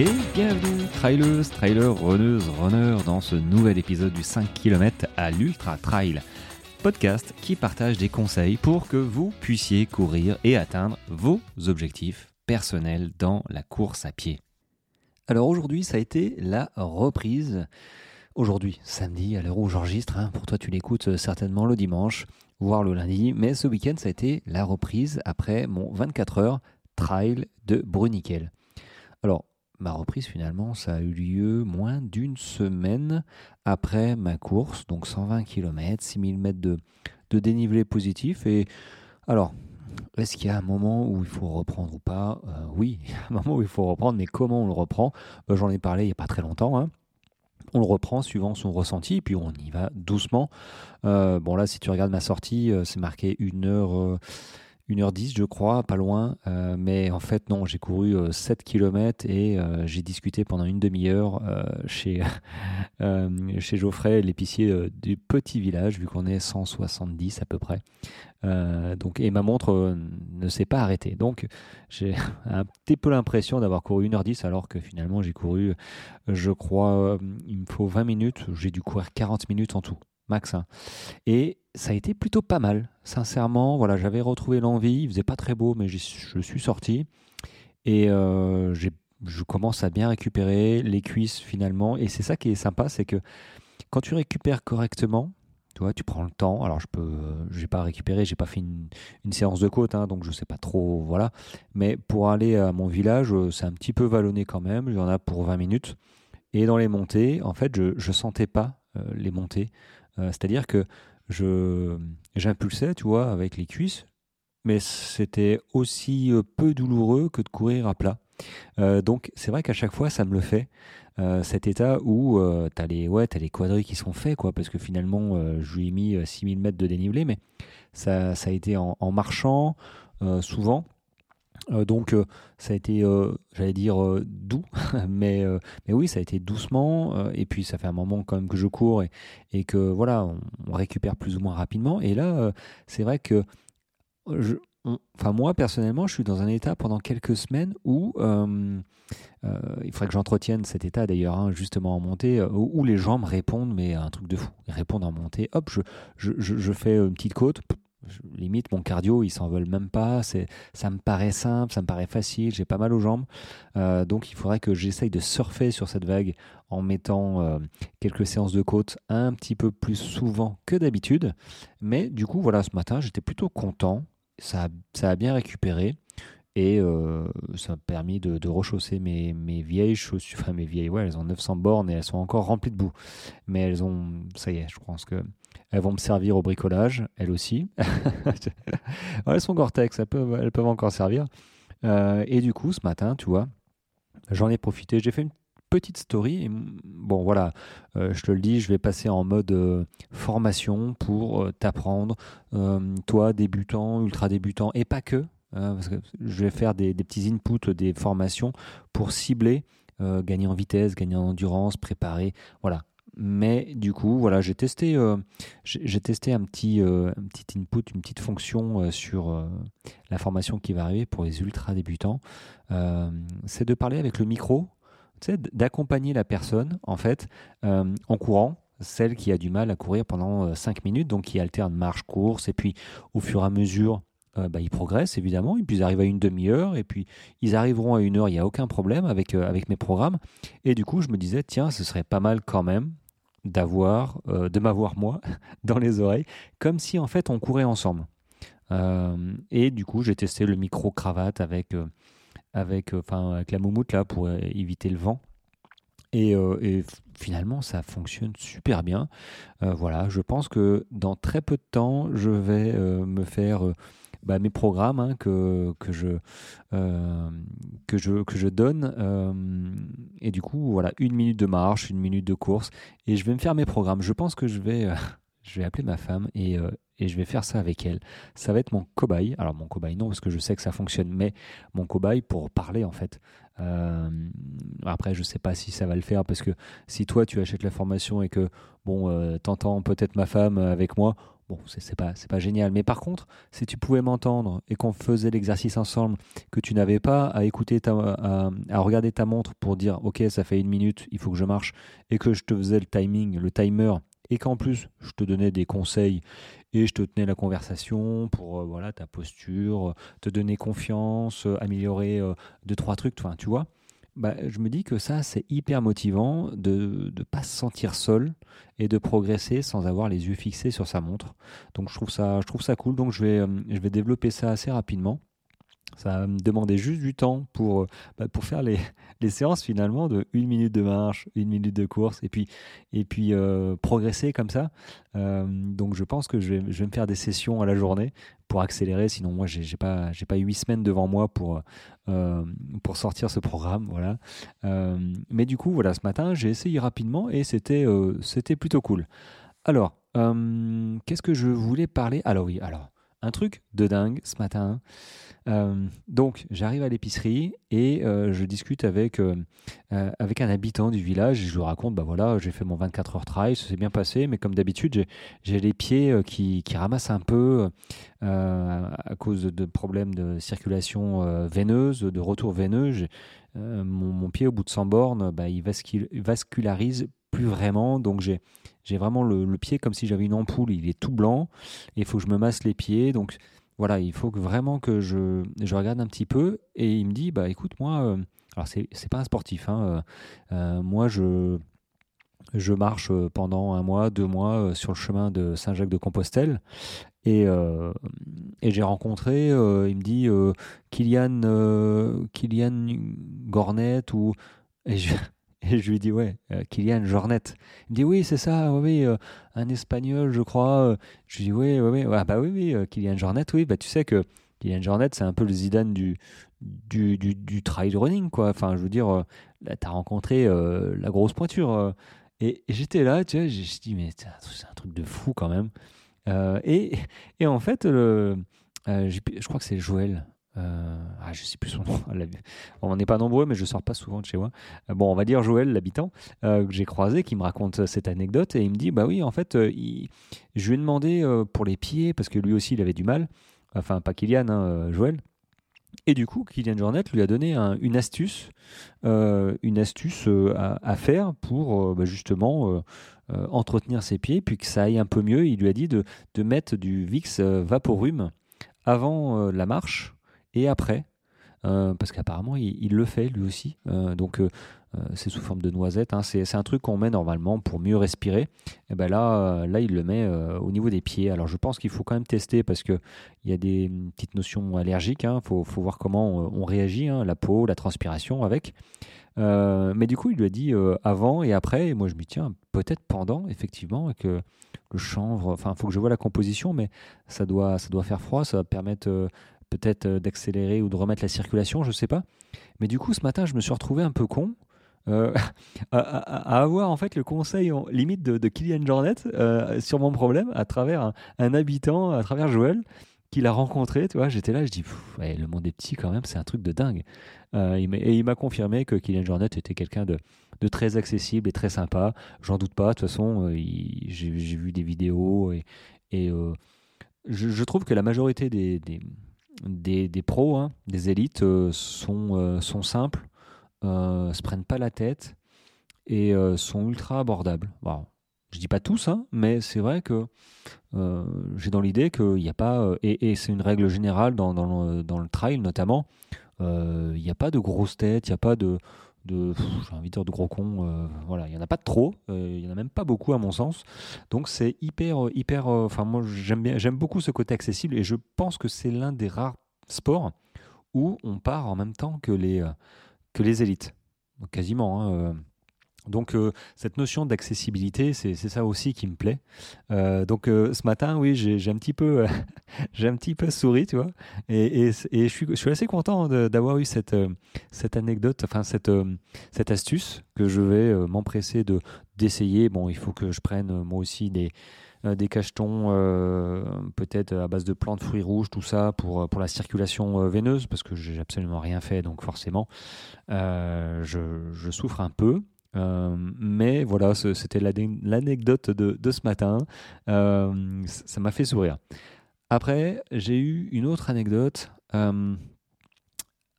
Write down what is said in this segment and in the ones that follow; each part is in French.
Et bienvenue, trailers, trailers, runneuses, runners, dans ce nouvel épisode du 5 km à l'Ultra Trail, podcast qui partage des conseils pour que vous puissiez courir et atteindre vos objectifs personnels dans la course à pied. Alors aujourd'hui, ça a été la reprise. Aujourd'hui, samedi, à l'heure où j'enregistre, hein, pour toi tu l'écoutes certainement le dimanche, voire le lundi, mais ce week-end ça a été la reprise après mon 24 heures trail de Bruniquel. Alors, ma reprise finalement, ça a eu lieu moins d'une semaine après ma course, donc 120 km, 6000 mètres de, dénivelé positif. Et alors, est-ce qu'il y a un moment où il faut reprendre ou pas? Euh, Oui, il y a un moment où il faut reprendre, mais comment on le reprend? Ben, J'en ai parlé il n'y a pas très longtemps. Hein. On le reprend suivant son ressenti, puis on y va doucement. Euh, bon là, si tu regardes ma sortie, euh, c'est marqué une heure 1h10 je crois, pas loin. Euh, mais en fait non, j'ai couru 7 euh, km et euh, j'ai discuté pendant une demi-heure chez, chez Geoffrey, l'épicier du petit village, vu qu'on est 170 à peu près. donc, et ma montre ne s'est pas arrêtée. Donc j'ai un petit peu l'impression d'avoir couru 1h10 alors que finalement j'ai couru, je crois, il me faut 20 minutes. J'ai dû courir 40 minutes en tout max. Hein. Et ça a été plutôt pas mal. Sincèrement, voilà, j'avais retrouvé l'envie. Il faisait pas très beau, mais je suis sorti et euh, je commence à bien récupérer les cuisses finalement. Et c'est ça qui est sympa, c'est que quand tu récupères correctement, tu vois, tu prends le temps. Alors je peux, j'ai pas récupéré, j'ai pas fait une, séance de côte, hein, donc je sais pas trop, voilà. Mais pour aller à mon village, c'est un petit peu vallonné quand même. Il y en a pour 20 minutes. Et dans les montées, en fait, je, je sentais pas euh, les montées. Euh, c'est-à-dire que je j'impulsais, tu vois, avec les cuisses, mais c'était aussi euh, peu douloureux que de courir à plat. Euh, donc c'est vrai qu'à chaque fois ça me le fait. cet état où tu as les ouais as les quadrilles qui sont faits quoi parce que finalement je lui ai mis 6000 mètres de dénivelé mais ça, ça a été en, marchant souvent euh, donc euh, ça a été, euh, j'allais dire, doux, mais, mais oui, ça a été doucement, et puis ça fait un moment quand même que je cours et, et que voilà, on, récupère plus ou moins rapidement. Et là, c'est vrai que, je, enfin moi personnellement, je suis dans un état pendant quelques semaines où il faudrait que j'entretienne cet état d'ailleurs, hein, justement en montée, où, les gens me répondent, mais un truc de fou. Ils répondent en montée, hop, je, je, je fais une petite côte, limite mon cardio ils s'en veulent même pas c'est ça me paraît simple ça me paraît facile j'ai pas mal aux jambes euh, donc il faudrait que j'essaye de surfer sur cette vague en mettant euh, quelques séances de côte un petit peu plus souvent que d'habitude mais du coup voilà ce matin j'étais plutôt content ça a, ça a bien récupéré et euh, ça m'a permis de, de rechausser mes, mes, vieilles chaussures. Enfin, mes vieilles, ouais, elles ont 900 bornes et elles sont encore remplies de boue. Mais elles ont, ça y est, je pense que elles vont me servir au bricolage, elles aussi. elles sont Gore-Tex, elles peuvent, encore servir. Euh, et du coup, ce matin, tu vois, j'en ai profité. J'ai fait une petite story. bon, voilà, euh, je te le dis, je vais passer en mode euh, formation pour t'apprendre, toi, débutant, ultra débutant, et pas que. Hein, parce que je vais faire des, des, petits inputs, des formations pour cibler, gagner en vitesse, gagner en endurance, préparer. Voilà, mais du coup, voilà, j'ai testé, euh, testé un petit, euh, un petit input, une petite fonction euh, sur la formation qui va arriver pour les ultra débutants. c'est de parler avec le micro, d'accompagner la personne en fait en courant celle qui a du mal à courir pendant 5 minutes, donc qui alterne marche-course, et puis au fur et à mesure, bah, ils progressent évidemment, et puis ils arrivent à une demi-heure, et puis ils arriveront à une heure, il n'y a aucun problème avec, avec mes programmes. Et du coup, je me disais, tiens, ce serait pas mal quand même d'avoir, euh, de m'avoir moi dans les oreilles, comme si en fait on courait ensemble. Euh, et du coup, j'ai testé le micro cravate avec, euh, avec, enfin, avec la moumoute là pour éviter le vent. Et, et, finalement, ça fonctionne super bien. voilà, je pense que dans très peu de temps, je vais me faire bah, mes programmes hein, que, que, je, euh, que, je, que je donne. Euh, et du coup, voilà, une minute de marche, une minute de course. Et je vais me faire mes programmes. Je pense que je vais, euh, je vais appeler ma femme et, et je vais faire ça avec elle. Ça va être mon cobaye. Alors, mon cobaye, non, parce que je sais que ça fonctionne, mais mon cobaye pour parler, en fait. après, je sais pas si ça va le faire parce que si toi tu achètes la formation et que bon, t'entends peut-être ma femme avec moi, bon, c'est pas, pas génial. Mais par contre, si tu pouvais m'entendre et qu'on faisait l'exercice ensemble, que tu n'avais pas à écouter, à, regarder ta montre pour dire, ok, ça fait une minute, il faut que je marche, et que je te faisais le timing, le timer, et qu'en plus, je te donnais des conseils et je te tenais la conversation pour voilà ta posture, te donner confiance, améliorer deux trois trucs, tu vois bah, je me dis que ça, c'est hyper motivant de ne pas se sentir seul et de progresser sans avoir les yeux fixés sur sa montre. Donc je trouve ça, je trouve ça cool. Donc je vais, euh, je vais développer ça assez rapidement. Ça me demandait juste du temps pour, euh, bah, pour faire les, les, séances finalement de une minute de marche, une minute de course et puis, et puis euh, progresser comme ça. Euh, donc je pense que je vais, me faire des sessions à la journée pour accélérer. Sinon moi j'ai pas j'ai pas huit semaines devant moi pour pour sortir ce programme. Voilà. mais du coup voilà ce matin j'ai essayé rapidement et c'était c'était plutôt cool. Alors qu'est-ce que je voulais parler? Alors oui alors un truc de dingue ce matin. Euh, donc j'arrive à l'épicerie et euh, je discute avec, euh, avec un habitant du village je lui raconte, bah voilà, j'ai fait mon 24 heures trail, ça s'est bien passé, mais comme d'habitude, j'ai les pieds qui, qui, ramassent un peu à cause de problèmes de circulation veineuse, de retour veineux. Mon, mon, pied au bout de 100 bornes, bah, il vascularise plus vraiment, donc j'ai j'ai vraiment le, pied comme si j'avais une ampoule, il est tout blanc, il faut que je me masse les pieds, donc voilà, il faut vraiment que je, je, regarde un petit peu. Et il me dit, bah écoute, moi, euh, alors c'est, c'est pas un sportif, hein, euh, euh, moi je, je marche pendant un mois, deux mois sur le chemin de Saint-Jacques-de-Compostelle. Et, et j'ai rencontré, il me dit, Kylian, Kylian Gornet, ou. Et je, et je lui dis, ouais, euh, Kylian Jornet. Il me dit, oui, c'est ça, oui, euh, un espagnol, je crois. Je lui dis, oui, oui, oui, ah, bah oui, oui, euh, Kylian Jornet, oui, bah tu sais que Kylian Jornet, c'est un peu le Zidane du, du, du, trail running, quoi. Enfin, je veux dire, là, t'as rencontré la grosse pointure. et, j'étais là, tu vois, j'ai dit, mais c'est un truc de fou quand même. et, et en fait, le, je crois que c'est Joël, euh, ah, je sais plus son nom. On n'est pas nombreux, mais je sors pas souvent de chez moi. Euh, bon, on va dire Joël, l'habitant euh, que j'ai croisé, qui me raconte cette anecdote et il me dit bah oui, en fait, je lui ai demandé pour les pieds parce que lui aussi il avait du mal. Enfin, pas Kylian, hein, Joël. Et du coup, Kylian Jornet lui a donné une astuce, une astuce à, faire pour bah, justement entretenir ses pieds, puis que ça aille un peu mieux. Il lui a dit de, de mettre du Vicks Vaporum avant la marche et après. Euh, parce qu'apparemment il, le fait lui aussi. Euh, donc euh, c'est sous forme de noisette. Hein. C'est, un truc qu'on met normalement pour mieux respirer. Et ben là, là il le met au niveau des pieds. Alors je pense qu'il faut quand même tester parce que il y a des petites notions allergiques. Il hein. faut, voir comment on réagit, hein. la peau, la transpiration avec. mais du coup, il lui a dit avant et après. Et moi, je me tiens, peut-être pendant, effectivement, que le chanvre, enfin, il faut que je vois la composition, mais ça doit, ça doit faire froid, ça va permettre peut-être euh, d'accélérer ou de remettre la circulation, je ne sais pas. Mais du coup, ce matin, je me suis retrouvé un peu con. Euh, à, avoir en fait le conseil en, limite de, Kylian Jornet euh, sur mon problème à travers un, habitant, à travers Joël, qu'il a rencontré. Tu vois, j'étais là, je dis, le monde est petit quand même, c'est un truc de dingue. et il m'a confirmé que Kylian Jornet était quelqu'un de, de, très accessible et très sympa. J'en doute pas. De toute façon, j'ai vu des vidéos et, je, trouve que la majorité des, des pros, hein, des élites, euh, sont, euh, sont simples, euh, se prennent pas la tête et sont ultra abordables. Je dis pas tous, hein, mais c'est vrai que j'ai dans l'idée qu'il n'y a pas, et, c'est une règle générale dans, dans, le, dans trail notamment, il n'y a pas de grosses têtes, il n'y a pas de, de j'ai envie de gros cons euh, voilà il y en a pas trop euh, il y en a même pas beaucoup à mon sens. Donc c'est hyper euh, hyper enfin moi j'aime bien j'aime beaucoup ce côté accessible et je pense que c'est l'un des rares sports où on part en même temps que les que les élites. Quasiment hein, donc euh, cette notion d'accessibilité, c'est ça aussi qui me plaît. Euh, donc euh, ce matin, oui, j'ai un petit peu, j'ai un petit peu souri, tu vois, et, et, je, suis, je, suis, assez content d'avoir eu cette, cette anecdote, enfin cette, cette astuce que je vais m'empresser de d'essayer. Bon, il faut que je prenne moi aussi des des cachetons peut-être à base de plantes, fruits rouges, tout ça pour, pour la circulation veineuse, parce que j'ai absolument rien fait, donc forcément je, je souffre un peu. Mais voilà, c'était l'anecdote de, ce matin. ça m'a fait sourire. Après, j'ai eu une autre anecdote.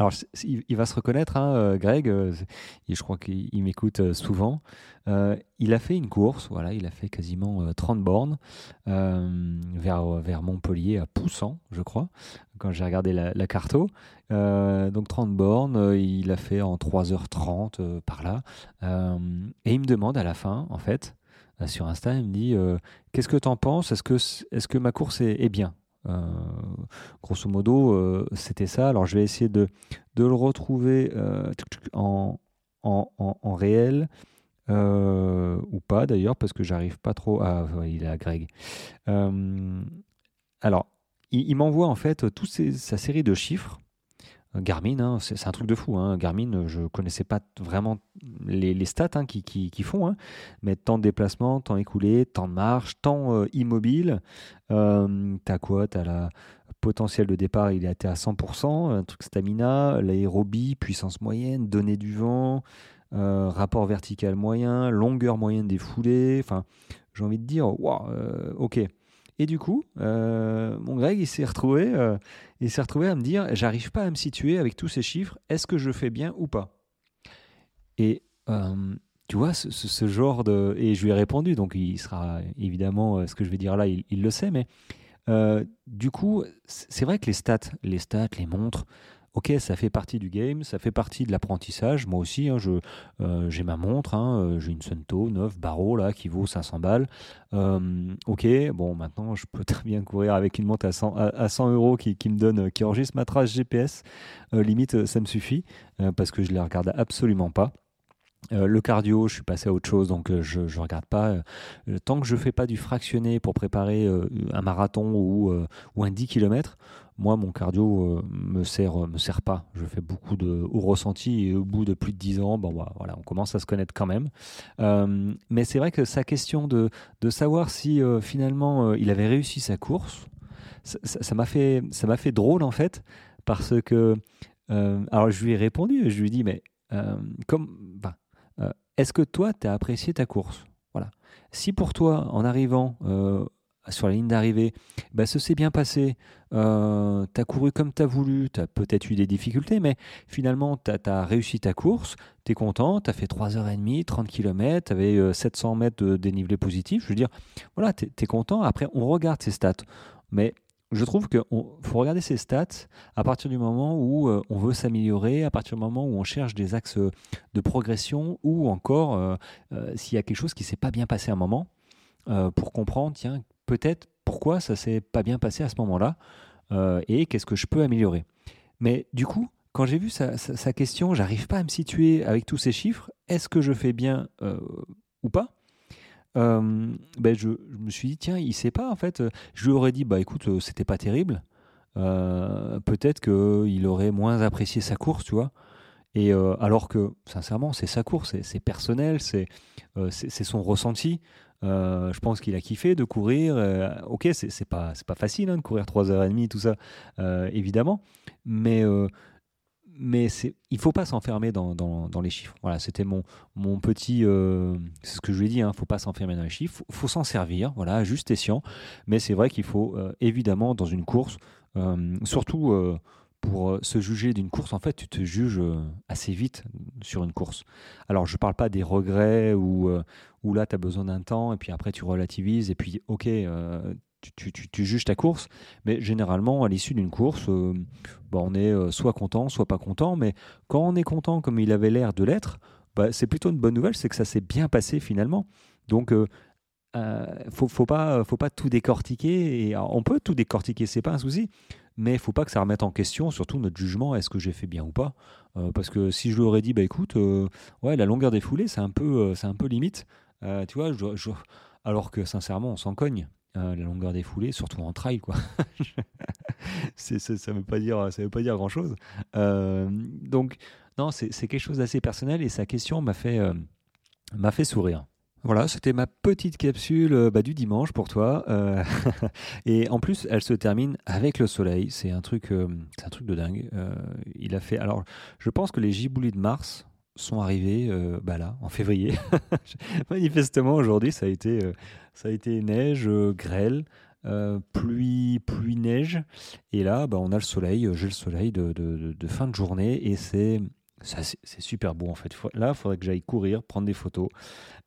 Alors, il va se reconnaître, hein, euh, Greg, euh, je crois qu'il m'écoute euh, souvent. il a fait une course, voilà, il a fait quasiment 30 bornes vers, vers Montpellier, à Poussan, je crois, quand j'ai regardé la, la carto. donc 30 bornes, il a fait en 3h30 par là. et il me demande à la fin, en fait, sur Insta, il me dit Qu'est-ce que tu en penses? Est-ce que, est que ma course est bien? Euh, grosso modo, euh, c'était ça. Alors, je vais essayer de, le retrouver euh, en, en, en, réel. ou pas d'ailleurs, parce que j'arrive pas trop à. il est à Greg. alors, il, m'envoie en fait toute sa série de chiffres Garmin, hein, c'est un truc de fou. Hein. Garmin, je connaissais pas vraiment les, stats hein, qui, qui, font, hein. mais temps de déplacement, temps écoulé, temps de marche, temps euh, immobile. Euh, as quoi? T'as la potentiel de départ, il est à 100%, un truc stamina, l'aérobie, puissance moyenne, données du vent, euh, rapport vertical moyen, longueur moyenne des foulées. Enfin, j'ai envie de dire, waouh, ok. Et du coup, euh, mon Greg, il s'est retrouvé, euh, il s'est retrouvé à me dire, j'arrive pas à me situer avec tous ces chiffres. Est-ce que je fais bien ou pas? Et euh, tu vois, ce, genre de, et je lui ai répondu, donc il sera évidemment, ce que je vais dire là, il, il le sait, mais du coup, c'est vrai que les stats, les stats, les montres, ok, ça fait partie du game, ça fait partie de l'apprentissage. Moi aussi, hein, euh, j'ai ma montre, hein, euh, j'ai une Sunto 9 barreaux là, qui vaut 500 balles. Euh, ok, bon, maintenant, je peux très bien courir avec une montre à 100, à 100 euros qui, me donne, qui enregistre ma trace GPS. limite, ça me suffit parce que je ne les regarde absolument pas. le cardio, je suis passé à autre chose, donc je ne regarde pas. tant que je fais pas du fractionné pour préparer un marathon ou un 10 km, moi, mon cardio euh, me sert, euh, me sert pas. Je fais beaucoup de au ressenti et au bout de plus de 10 ans, bon, bah, voilà, on commence à se connaître quand même. Euh, mais c'est vrai que sa question de, de savoir si finalement il avait réussi sa course, ça m'a fait, ça m'a fait drôle en fait, parce que alors je lui ai répondu, je lui ai dit mais comme, est-ce que toi tu as apprécié ta course? Voilà. Si pour toi, en arrivant sur la ligne d'arrivée, bah, ça s'est bien passé, euh, tu as couru comme tu as voulu, tu as peut-être eu des difficultés, mais finalement, tu as, réussi ta course, tu es content, tu as fait 3h30, 30 km, tu avais 700 mètres de dénivelé positif. Je veux dire, voilà, tu es, content. Après, on regarde ces stats. Mais je trouve qu'il faut regarder ces stats à partir du moment où euh, on veut s'améliorer, à partir du moment où on cherche des axes de progression ou encore euh, s'il y a quelque chose qui s'est pas bien passé à un moment. pour comprendre, tiens, peut-être pourquoi ça s'est pas bien passé à ce moment-là euh, et qu'est-ce que je peux améliorer. Mais du coup, quand j'ai vu sa, sa, question, j'arrive pas à me situer avec tous ces chiffres. Est-ce que je fais bien euh, ou pas? Euh, ben je, me suis dit tiens il sait pas en fait je lui aurais dit bah écoute c'était pas terrible peut-être qu'il aurait moins apprécié sa course tu vois et alors que sincèrement c'est sa course c'est personnel c'est c'est son ressenti euh, je pense qu'il a kiffé de courir. Euh, ok, c'est pas, pas facile hein, de courir 3h30, tout ça, euh, évidemment. Mais, mais il faut pas s'enfermer dans, les chiffres. Voilà, c'était mon, petit. c'est ce que je lui ai dit, il hein, faut pas s'enfermer dans les chiffres. Il faut, s'en servir, voilà, juste escient. Mais c'est vrai qu'il faut, évidemment, dans une course, surtout pour euh, se juger d'une course, en fait, tu te juges euh, assez vite sur une course. Alors, je ne parle pas des regrets où, euh, où là, tu as besoin d'un temps et puis après, tu relativises et puis, ok, tu, tu, juges ta course. Mais généralement, à l'issue d'une course, bah, on est soit content, soit pas content. Mais quand on est content, comme il avait l'air de l'être, bah, c'est plutôt une bonne nouvelle, c'est que ça s'est bien passé finalement. Donc, euh, faut, faut pas, faut pas tout décortiquer. On peut tout décortiquer, c'est pas un souci mais il faut pas que ça remette en question surtout notre jugement est-ce que j'ai fait bien ou pas. Euh, parce que si je lui aurais dit bah écoute euh, ouais la longueur des foulées c'est un peu euh, c'est un peu limite tu vois alors que sincèrement on s'en cogne la longueur des foulées surtout en trail quoi. C'est, ça veut pas dire ça veut pas dire grand chose donc non c'est, c'est quelque chose d'assez personnel et sa question m'a fait m'a fait sourire voilà, c'était ma petite capsule euh, bah, du dimanche pour toi. Euh, et en plus, elle se termine avec le soleil. C'est un truc, euh, c'est un truc de dingue. il a fait. Alors, je pense que les giboulis de Mars sont arrivés bah là, en février. Manifestement, aujourd'hui, ça, a été ça a été neige, grêle, pluie, pluie, neige. Et là, bah, on a le soleil, j'ai le soleil de, de, fin de journée et c'est c'est super beau en fait. Là, il faudrait que j'aille courir, prendre des photos.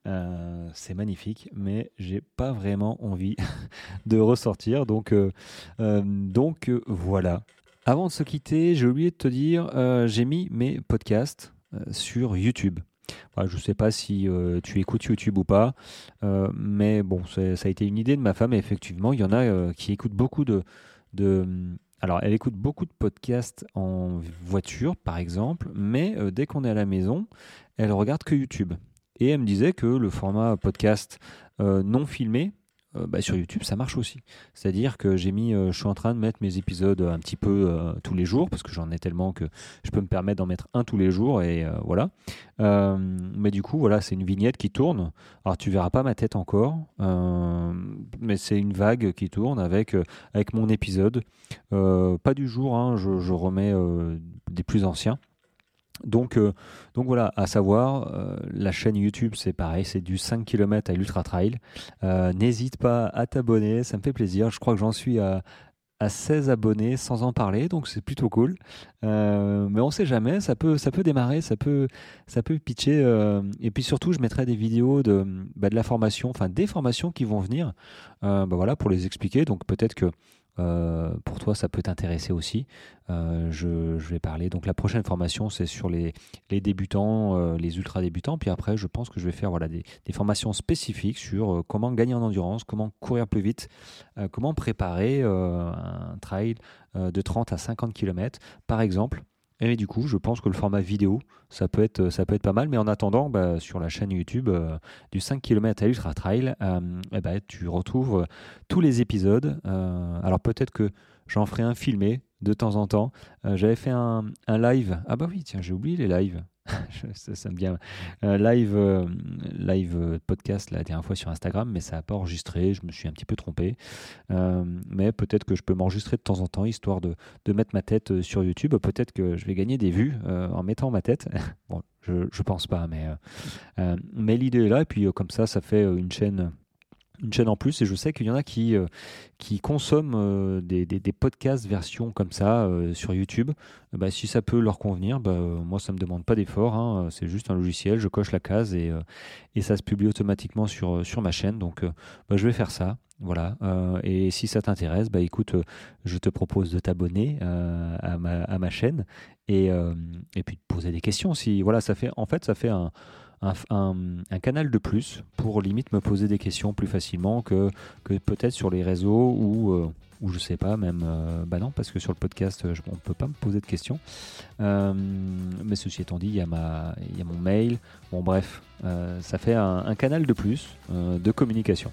Euh, c'est magnifique, mais j'ai pas vraiment envie de ressortir. Donc, euh, euh, donc voilà. Avant de se quitter, j'ai oublié de te dire, j'ai mis mes podcasts sur YouTube. je ne sais pas si tu écoutes YouTube ou pas, mais bon, ça a été une idée de ma femme. Effectivement, il y en a qui écoutent beaucoup de alors, elle écoute beaucoup de podcasts en voiture, par exemple, mais euh, dès qu'on est à la maison, elle regarde que YouTube. Et elle me disait que le format podcast euh, non filmé, euh, bah, sur YouTube, ça marche aussi. C'est-à-dire que j'ai mis, euh, je suis en train de mettre mes épisodes un petit peu euh, tous les jours parce que j'en ai tellement que je peux me permettre d'en mettre un tous les jours et voilà. mais du coup, voilà, c'est une vignette qui tourne. Alors tu verras pas ma tête encore, mais c'est une vague qui tourne avec avec mon épisode. pas du jour, hein, je, remets des plus anciens. Donc, euh, donc voilà, à savoir, euh, la chaîne YouTube, c'est pareil, c'est du 5 km à l'Ultra Trail. Euh, n'hésite pas à t'abonner, ça me fait plaisir. Je crois que j'en suis à, à 16 abonnés sans en parler, donc c'est plutôt cool. mais on sait jamais, ça peut, ça peut démarrer, ça peut, ça peut pitcher. et puis surtout, je mettrai des vidéos de, bah, de la formation, enfin des formations qui vont venir, bah, voilà, pour les expliquer. Donc peut-être que euh, pour toi, ça peut t'intéresser aussi. Euh, je, vais parler. Donc, la prochaine formation, c'est sur les, débutants, euh, les ultra débutants. Puis après, je pense que je vais faire voilà, des, formations spécifiques sur comment gagner en endurance, comment courir plus vite, comment préparer un trail de 30 à 50 km, par exemple. Et du coup, je pense que le format vidéo, ça peut être, pas mal. Mais en attendant, bah, sur la chaîne YouTube euh, du 5 km à Ultra Trail, euh, eh ben, tu retrouves tous les épisodes. Euh, alors peut-être que j'en ferai un filmé de temps en temps. J'avais fait un, live. Ah bah oui, tiens, j'ai oublié les lives. ça, me vient. live, euh, live euh, podcast la dernière fois sur Instagram, mais ça n'a pas enregistré. Je me suis un petit peu trompé. Euh, mais peut-être que je peux m'enregistrer de temps en temps, histoire de, de mettre ma tête sur YouTube. Peut-être que je vais gagner des vues en mettant ma tête. bon, je ne pense pas, mais, mais l'idée est là. Et puis comme ça, ça fait une chaîne une chaîne en plus et je sais qu'il y en a qui, euh, qui consomment euh, des, des, podcasts version comme ça euh, sur YouTube. Bah, si ça peut leur convenir, bah, moi ça me demande pas d'effort, hein. c'est juste un logiciel, je coche la case et, et ça se publie automatiquement sur, sur ma chaîne. Donc bah, je vais faire ça. Voilà. et si ça t'intéresse, bah écoute, je te propose de t'abonner à, ma, à ma chaîne et, et puis de poser des questions. Si voilà, ça fait en fait ça fait un un, canal de plus pour limite me poser des questions plus facilement que, peut-être sur les réseaux ou, euh, ou je sais pas, même. Euh, bah non, parce que sur le podcast, on ne peut pas me poser de questions. Euh, mais ceci étant dit, il y, a ma, il y a mon mail. Bon, bref, ça fait un, canal de plus de communication.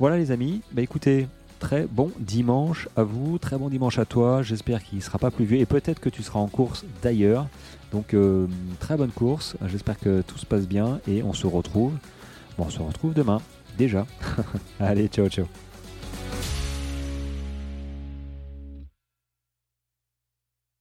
Voilà, les amis. Bah écoutez, très bon dimanche à vous, très bon dimanche à toi. J'espère qu'il ne sera pas plus vieux et peut-être que tu seras en course d'ailleurs. Donc euh, très bonne course, j'espère que tout se passe bien et on se retrouve. Bon, on se retrouve demain, déjà. Allez, ciao ciao.